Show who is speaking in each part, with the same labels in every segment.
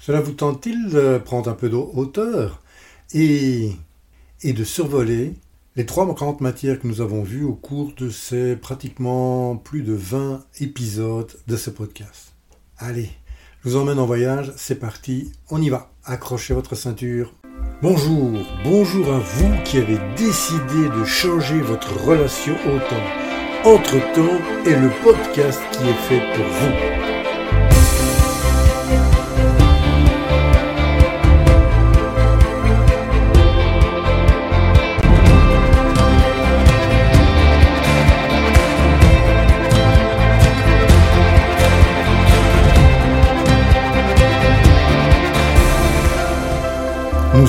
Speaker 1: Cela vous tente-t-il de prendre un peu de hauteur et, et de survoler les trois grandes matières que nous avons vues au cours de ces pratiquement plus de 20 épisodes de ce podcast? Allez, je vous emmène en voyage, c'est parti, on y va, accrochez votre ceinture. Bonjour, bonjour à vous qui avez décidé de changer votre relation au temps. Entre-temps est le podcast qui est fait pour vous.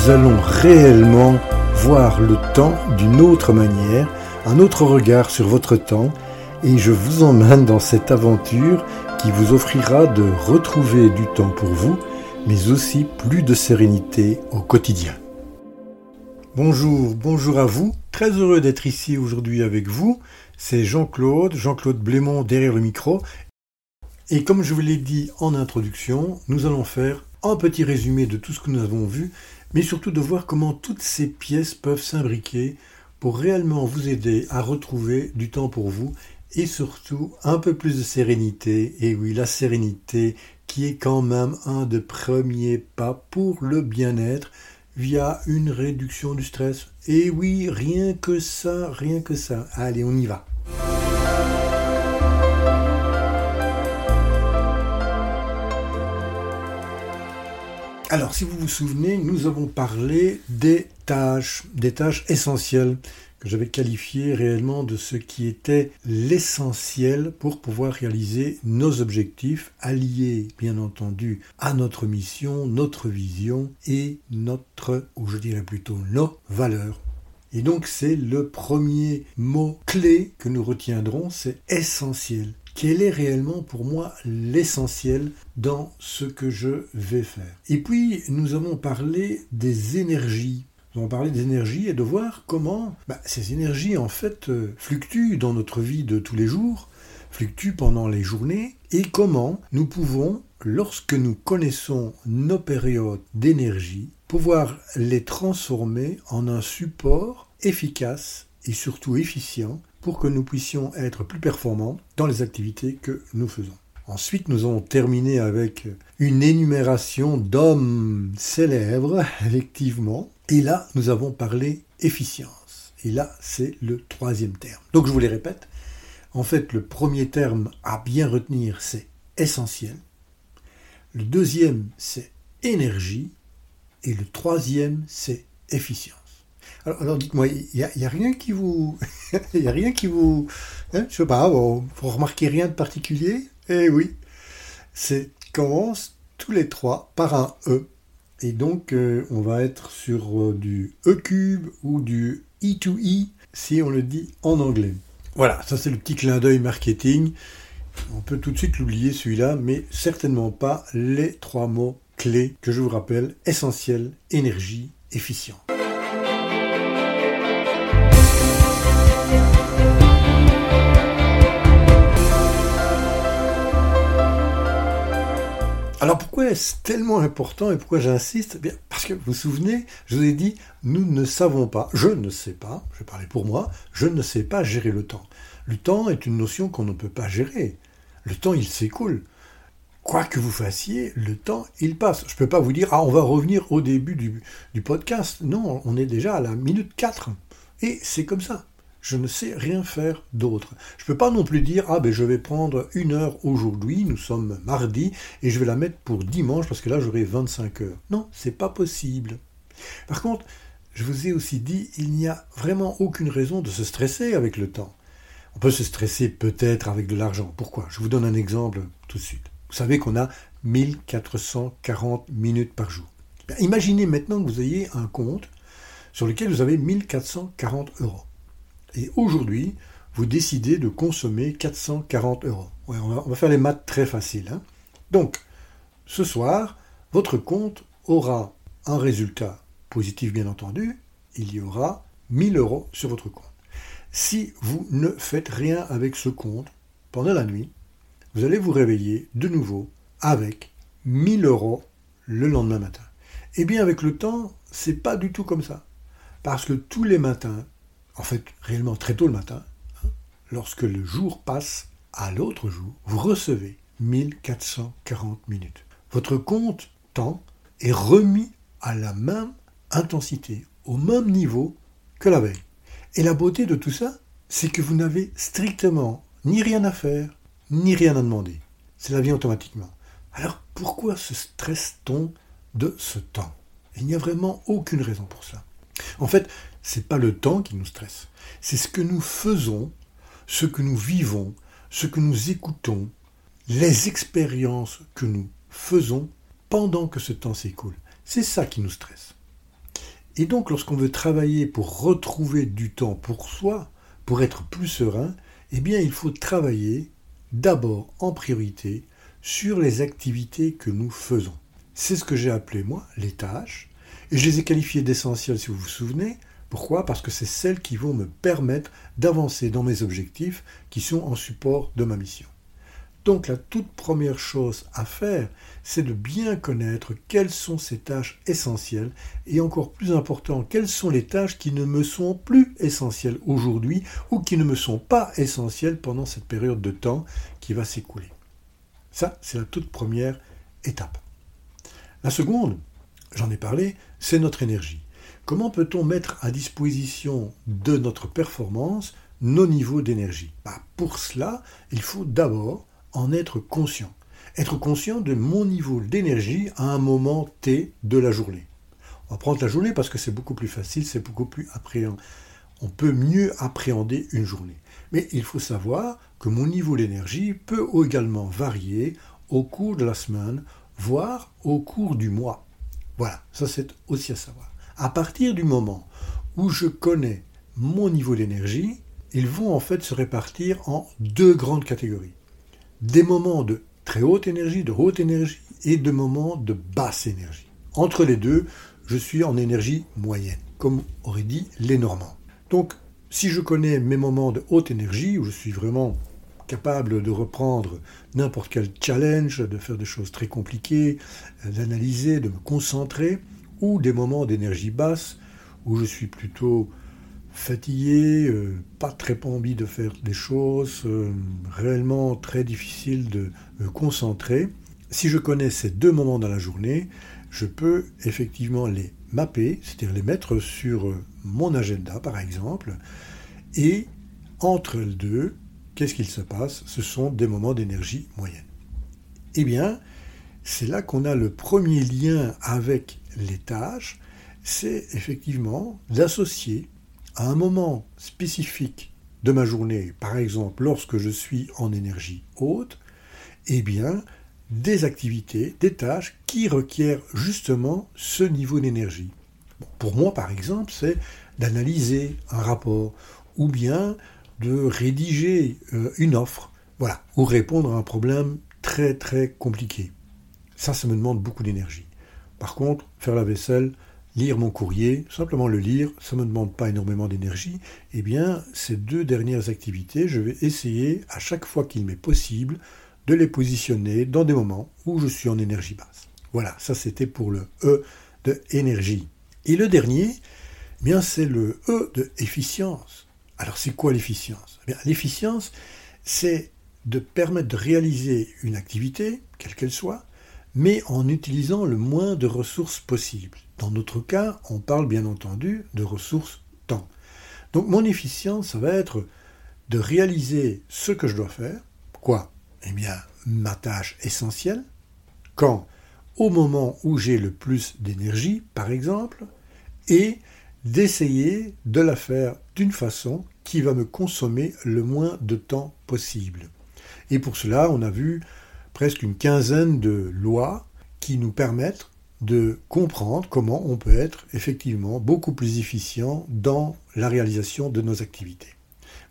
Speaker 1: Nous allons réellement voir le temps d'une autre manière, un autre regard sur votre temps, et je vous emmène dans cette aventure qui vous offrira de retrouver du temps pour vous, mais aussi plus de sérénité au quotidien. Bonjour, bonjour à vous, très heureux d'être ici aujourd'hui avec vous. C'est Jean-Claude, Jean-Claude Blémont derrière le micro. Et comme je vous l'ai dit en introduction, nous allons faire un petit résumé de tout ce que nous avons vu mais surtout de voir comment toutes ces pièces peuvent s'imbriquer pour réellement vous aider à retrouver du temps pour vous et surtout un peu plus de sérénité. Et oui, la sérénité qui est quand même un des premiers pas pour le bien-être via une réduction du stress. Et oui, rien que ça, rien que ça. Allez, on y va. Alors, si vous vous souvenez, nous avons parlé des tâches, des tâches essentielles que j'avais qualifiées réellement de ce qui était l'essentiel pour pouvoir réaliser nos objectifs, alliés bien entendu à notre mission, notre vision et notre, ou je dirais plutôt nos valeurs. Et donc c'est le premier mot clé que nous retiendrons, c'est essentiel quel est réellement pour moi l'essentiel dans ce que je vais faire. Et puis, nous avons parlé des énergies. Nous avons parlé des énergies et de voir comment bah, ces énergies, en fait, euh, fluctuent dans notre vie de tous les jours, fluctuent pendant les journées, et comment nous pouvons, lorsque nous connaissons nos périodes d'énergie, pouvoir les transformer en un support efficace et surtout efficient pour que nous puissions être plus performants dans les activités que nous faisons. Ensuite, nous avons terminé avec une énumération d'hommes célèbres, effectivement. Et là, nous avons parlé efficience. Et là, c'est le troisième terme. Donc, je vous les répète. En fait, le premier terme à bien retenir, c'est essentiel. Le deuxième, c'est énergie. Et le troisième, c'est efficience. Alors, dites-moi, il n'y a, rien qui vous... Il a rien qui vous... Hein, je sais pas, vous remarquez rien de particulier? Eh oui, c'est commence tous les trois par un E. Et donc, euh, on va être sur euh, du E cube ou du E2E, si on le dit en anglais. Voilà, ça c'est le petit clin d'œil marketing. On peut tout de suite l'oublier celui-là, mais certainement pas les trois mots clés que je vous rappelle, essentiel, énergie, efficient. Alors pourquoi est-ce tellement important et pourquoi j'insiste? Eh Parce que vous vous souvenez, je vous ai dit, nous ne savons pas, je ne sais pas, je vais parler pour moi, je ne sais pas gérer le temps. Le temps est une notion qu'on ne peut pas gérer. Le temps, il s'écoule. Quoi que vous fassiez, le temps, il passe. Je ne peux pas vous dire, ah, on va revenir au début du, du podcast. Non, on est déjà à la minute 4. Et c'est comme ça je ne sais rien faire d'autre. Je ne peux pas non plus dire ah ben je vais prendre une heure aujourd'hui, nous sommes mardi, et je vais la mettre pour dimanche parce que là j'aurai 25 heures. Non, c'est pas possible. Par contre, je vous ai aussi dit, il n'y a vraiment aucune raison de se stresser avec le temps. On peut se stresser peut-être avec de l'argent. Pourquoi? Je vous donne un exemple tout de suite. Vous savez qu'on a 1440 minutes par jour. Ben, imaginez maintenant que vous ayez un compte sur lequel vous avez 1440 euros. Et aujourd'hui, vous décidez de consommer 440 euros. on, va, faire les maths très faciles. Hein. Donc, ce soir, votre compte aura un résultat positif, bien entendu. Il y aura 1000 euros sur votre compte. Si vous ne faites rien avec ce compte pendant la nuit, vous allez vous réveiller de nouveau avec 1000 euros le lendemain matin. Eh bien, avec le temps, c'est pas du tout comme ça. Parce que tous les matins, en fait, réellement très tôt le matin, hein, lorsque le jour passe à l'autre jour, vous recevez 1440 minutes. Votre compte temps est remis à la même intensité, au même niveau que la veille. Et la beauté de tout ça, c'est que vous n'avez strictement ni rien à faire, ni rien à demander. C'est la vie automatiquement. Alors pourquoi se stresse-t-on de ce temps? Il n'y a vraiment aucune raison pour ça. En fait, c'est pas le temps qui nous stresse, c'est ce que nous faisons, ce que nous vivons, ce que nous écoutons, les expériences que nous faisons pendant que ce temps s'écoule. C'est ça qui nous stresse. Et donc lorsqu'on veut travailler pour retrouver du temps pour soi, pour être plus serein, eh bien il faut travailler d'abord en priorité sur les activités que nous faisons. C'est ce que j'ai appelé moi les tâches, et je les ai qualifiées d'essentielles si vous vous souvenez. Pourquoi? Parce que c'est celles qui vont me permettre d'avancer dans mes objectifs qui sont en support de ma mission. Donc la toute première chose à faire, c'est de bien connaître quelles sont ces tâches essentielles et encore plus important, quelles sont les tâches qui ne me sont plus essentielles aujourd'hui ou qui ne me sont pas essentielles pendant cette période de temps qui va s'écouler. Ça, c'est la toute première étape. La seconde, j'en ai parlé, c'est notre énergie. Comment peut-on mettre à disposition de notre performance nos niveaux d'énergie? Bah, Pour cela, il faut d'abord en être conscient. Être conscient de mon niveau d'énergie à un moment T de la journée. On va prendre la journée parce que c'est beaucoup plus facile, c'est beaucoup plus. On peut mieux appréhender une journée. Mais il faut savoir que mon niveau d'énergie peut également varier au cours de la semaine, voire au cours du mois. Voilà, ça c'est aussi à savoir. À partir du moment où je connais mon niveau d'énergie, ils vont en fait se répartir en deux grandes catégories des moments de très haute énergie, de haute énergie, et de moments de basse énergie. Entre les deux, je suis en énergie moyenne, comme auraient dit les Normands. Donc, si je connais mes moments de haute énergie, où je suis vraiment capable de reprendre n'importe quel challenge, de faire des choses très compliquées, euh, d'analyser, de me concentrer, ou des moments d'énergie basse, où je suis plutôt fatigué, euh, pas très envie de faire des choses, euh, réellement très difficile de me concentrer. Si je connais ces deux moments dans la journée, je peux effectivement les mapper, c'est-à-dire les mettre sur euh, mon agenda par exemple, et entre les deux, qu'est-ce qu'il se passe? Ce sont des moments d'énergie moyenne. Eh bien, c'est là qu'on a le premier lien avec les tâches, c'est effectivement d'associer à un moment spécifique de ma journée, par exemple lorsque je suis en énergie haute, eh bien, des activités, des tâches qui requièrent justement ce niveau d'énergie. pour moi, par exemple, c'est d'analyser un rapport ou bien de rédiger euh, une offre, voilà, ou répondre à un problème très très compliqué. Ça, ça me demande beaucoup d'énergie. Par contre, faire la vaisselle, lire mon courrier, simplement le lire, ça ne me demande pas énormément d'énergie, eh bien, ces deux dernières activités, je vais essayer, à chaque fois qu'il m'est possible, de les positionner dans des moments où je suis en énergie basse. Voilà, ça c'était pour le E de énergie. Et le dernier, eh bien, c'est le E de efficience. Alors, c'est quoi l'efficience? Eh L'efficience, c'est de permettre de réaliser une activité, quelle qu'elle soit, mais en utilisant le moins de ressources possible. Dans notre cas, on parle bien entendu de ressources temps. Donc mon efficience, ça va être de réaliser ce que je dois faire. Quoi? Eh bien, ma tâche essentielle. Quand? Au moment où j'ai le plus d'énergie, par exemple, et d'essayer de la faire d'une façon qui va me consommer le moins de temps possible. Et pour cela, on a vu presque une quinzaine de lois qui nous permettent de comprendre comment on peut être effectivement beaucoup plus efficient dans la réalisation de nos activités.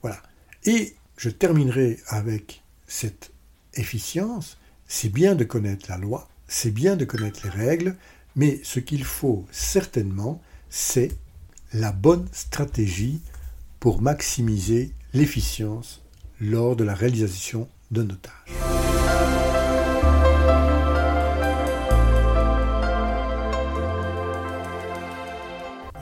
Speaker 1: Voilà. Et je terminerai avec cette efficience. C'est bien de connaître la loi, c'est bien de connaître les règles, mais ce qu'il faut certainement, c'est la bonne stratégie pour maximiser l'efficience lors de la réalisation de nos tâches.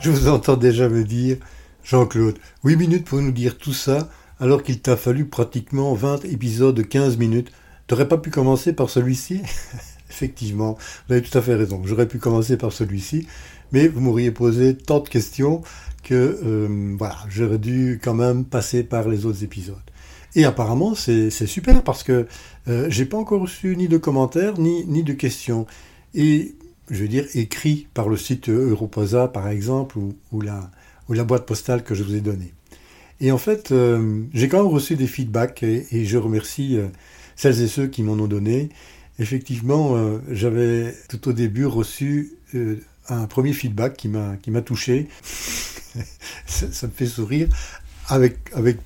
Speaker 1: Je vous entends déjà me dire, Jean-Claude, 8 minutes pour nous dire tout ça, alors qu'il t'a fallu pratiquement 20 épisodes de 15 minutes. T'aurais pas pu commencer par celui-ci? Effectivement, vous avez tout à fait raison. J'aurais pu commencer par celui-ci, mais vous m'auriez posé tant de questions que euh, voilà, j'aurais dû quand même passer par les autres épisodes. Et apparemment, c'est super parce que euh, j'ai pas encore reçu ni de commentaires ni, ni de questions. Et je veux dire, écrit par le site Europosa, par exemple, ou, la, boîte postale que je vous ai donnée. Et en fait, euh, j'ai quand même reçu des feedbacks et, je remercie euh, celles et ceux qui m'en ont donné. Effectivement, euh, j'avais tout au début reçu un premier feedback qui m'a qui m'a touché. ça, ça, me fait sourire avec avec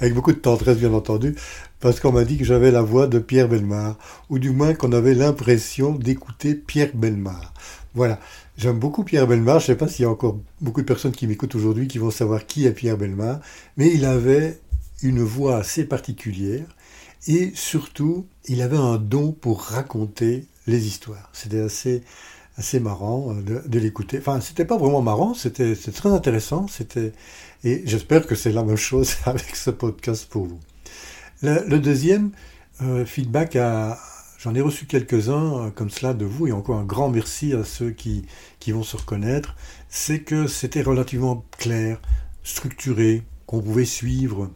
Speaker 1: avec beaucoup de tendresse bien entendu, parce qu'on m'a dit que j'avais la voix de Pierre Belmar, ou du moins qu'on avait l'impression d'écouter Pierre Belmar. Voilà, j'aime beaucoup Pierre Belmar, je ne sais pas s'il y a encore beaucoup de personnes qui m'écoutent aujourd'hui qui vont savoir qui est Pierre Belmar, mais il avait une voix assez particulière, et surtout, il avait un don pour raconter les histoires. C'était assez assez marrant euh, de, l'écouter. Enfin, c'était pas vraiment marrant, c'était très intéressant. C'était et j'espère que c'est la même chose avec ce podcast pour vous. Le, deuxième euh, feedback, j'en ai reçu quelques-uns euh, comme cela de vous, et encore un grand merci à ceux qui, qui vont se reconnaître, c'est que c'était relativement clair, structuré, qu'on pouvait suivre.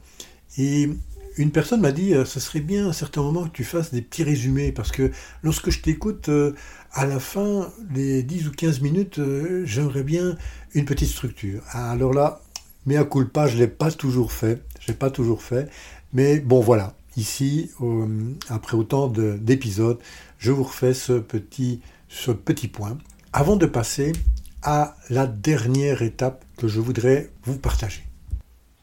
Speaker 1: Et une personne m'a dit, ce serait bien à un certain moment que tu fasses des petits résumés, parce que lorsque je t'écoute, à la fin des 10 ou 15 minutes, euh, j'aimerais bien une petite structure. Alors là, mais à culpa, je ne l'ai pas toujours fait, je pas toujours fait, mais bon voilà, ici, après autant d'épisodes, je vous refais ce petit, ce petit point, avant de passer à la dernière étape que je voudrais vous partager.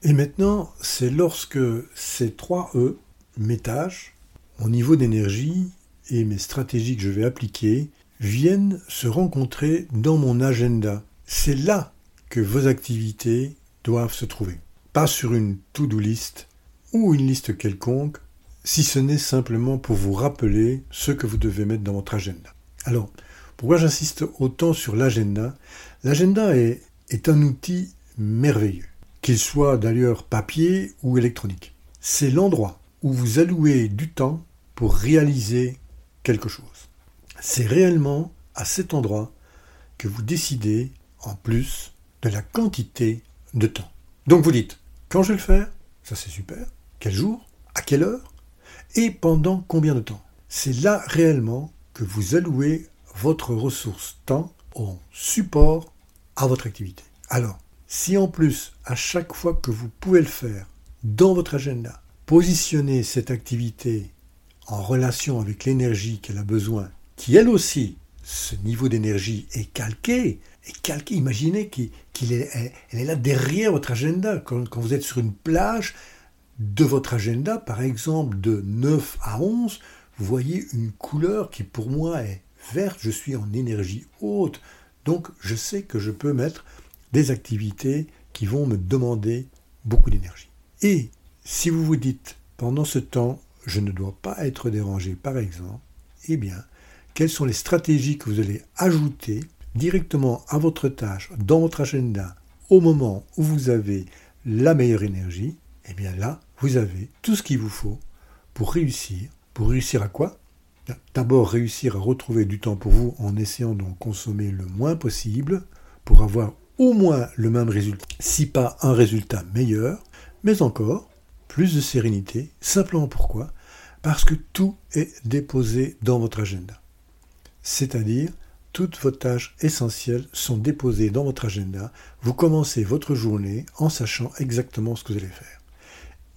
Speaker 1: Et maintenant, c'est lorsque ces trois E, mes tâches, mon niveau d'énergie et mes stratégies que je vais appliquer, viennent se rencontrer dans mon agenda. C'est là que vos activités doivent se trouver. Pas sur une to-do list ou une liste quelconque, si ce n'est simplement pour vous rappeler ce que vous devez mettre dans votre agenda. Alors, pourquoi j'insiste autant sur l'agenda? L'agenda est, est un outil merveilleux qu'il soit d'ailleurs papier ou électronique. C'est l'endroit où vous allouez du temps pour réaliser quelque chose. C'est réellement à cet endroit que vous décidez, en plus, de la quantité de temps. Donc vous dites, quand je vais le faire, ça c'est super, quel jour, à quelle heure, et pendant combien de temps? C'est là réellement que vous allouez votre ressource temps en support à votre activité. Alors, si en plus, à chaque fois que vous pouvez le faire, dans votre agenda, positionnez cette activité en relation avec l'énergie qu'elle a besoin, qui elle aussi, ce niveau d'énergie est calqué, calqué, imaginez qu'il est, elle est là derrière votre agenda. Quand, quand vous êtes sur une plage de votre agenda, par exemple de 9 à 11, vous voyez une couleur qui pour moi est verte, je suis en énergie haute, donc je sais que je peux mettre des activités qui vont me demander beaucoup d'énergie. Et si vous vous dites, pendant ce temps, je ne dois pas être dérangé, par exemple, eh bien, quelles sont les stratégies que vous allez ajouter directement à votre tâche, dans votre agenda, au moment où vous avez la meilleure énergie? Eh bien là, vous avez tout ce qu'il vous faut pour réussir. Pour réussir à quoi? D'abord réussir à retrouver du temps pour vous en essayant d'en consommer le moins possible pour avoir au moins le même résultat, si pas un résultat meilleur, mais encore plus de sérénité. Simplement pourquoi? Parce que tout est déposé dans votre agenda. C'est-à-dire, toutes vos tâches essentielles sont déposées dans votre agenda. Vous commencez votre journée en sachant exactement ce que vous allez faire.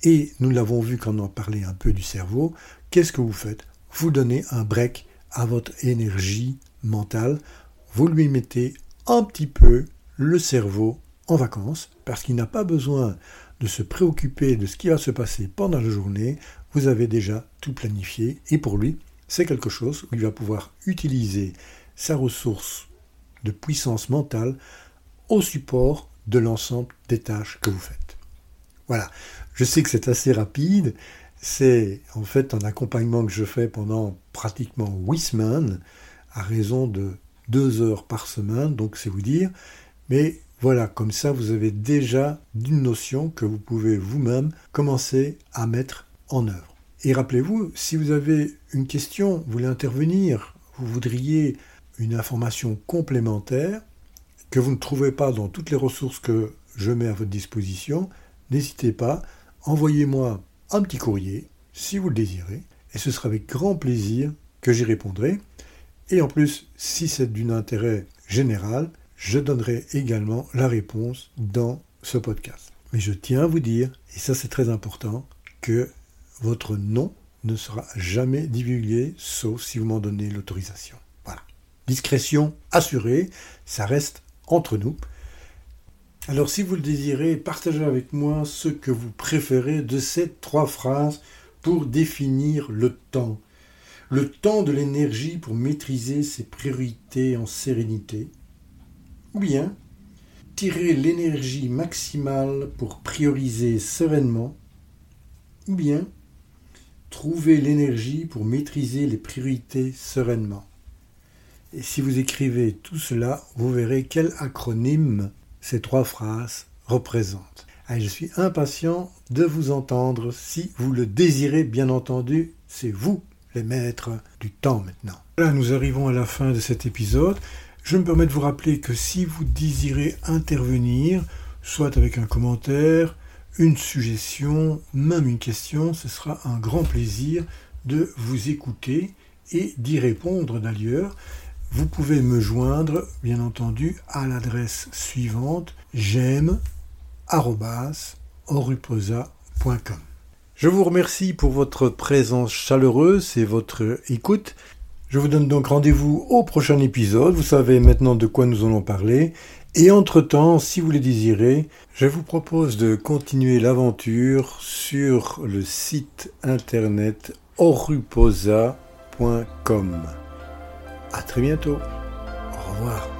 Speaker 1: Et nous l'avons vu quand on a parlé un peu du cerveau. Qu'est-ce que vous faites? Vous donnez un break à votre énergie mentale. Vous lui mettez un petit peu le cerveau en vacances, parce qu'il n'a pas besoin de se préoccuper de ce qui va se passer pendant la journée, vous avez déjà tout planifié, et pour lui, c'est quelque chose où il va pouvoir utiliser sa ressource de puissance mentale au support de l'ensemble des tâches que vous faites. Voilà, je sais que c'est assez rapide, c'est en fait un accompagnement que je fais pendant pratiquement huit semaines, à raison de deux heures par semaine, donc c'est vous dire, mais Voilà, comme ça vous avez déjà une notion que vous pouvez vous-même commencer à mettre en œuvre. Et rappelez-vous, si vous avez une question, vous voulez intervenir, vous voudriez une information complémentaire que vous ne trouvez pas dans toutes les ressources que je mets à votre disposition, n'hésitez pas, envoyez-moi un petit courrier si vous le désirez, et ce sera avec grand plaisir que j'y répondrai. Et en plus, si c'est d'un intérêt général, je donnerai également la réponse dans ce podcast. Mais je tiens à vous dire, et ça c'est très important, que votre nom ne sera jamais divulgué, sauf si vous m'en donnez l'autorisation. Voilà. Discrétion assurée, ça reste entre nous. Alors si vous le désirez, partagez avec moi ce que vous préférez de ces trois phrases pour définir le temps. Le temps de l'énergie pour maîtriser ses priorités en sérénité, ou bien tirer l'énergie maximale pour prioriser sereinement, ou bien trouver l'énergie pour maîtriser les priorités sereinement. Et si vous écrivez tout cela, vous verrez quel acronyme ces trois phrases représentent. je suis impatient de vous entendre si vous le désirez, bien entendu, c'est vous les maîtres du temps maintenant. Là, nous arrivons à la fin de cet épisode. Je me permets de vous rappeler que si vous désirez intervenir, soit avec un commentaire, une suggestion, même une question, ce sera un grand plaisir de vous écouter et d'y répondre d'ailleurs. Vous pouvez me joindre, bien entendu, à l'adresse suivante j'aime Je vous remercie pour votre présence chaleureuse et votre écoute. Je vous donne donc rendez-vous au prochain épisode. Vous savez maintenant de quoi nous allons parler. Et entre-temps, si vous le désirez, je vous propose de continuer l'aventure sur le site internet oruposa.com. À très bientôt. Au revoir.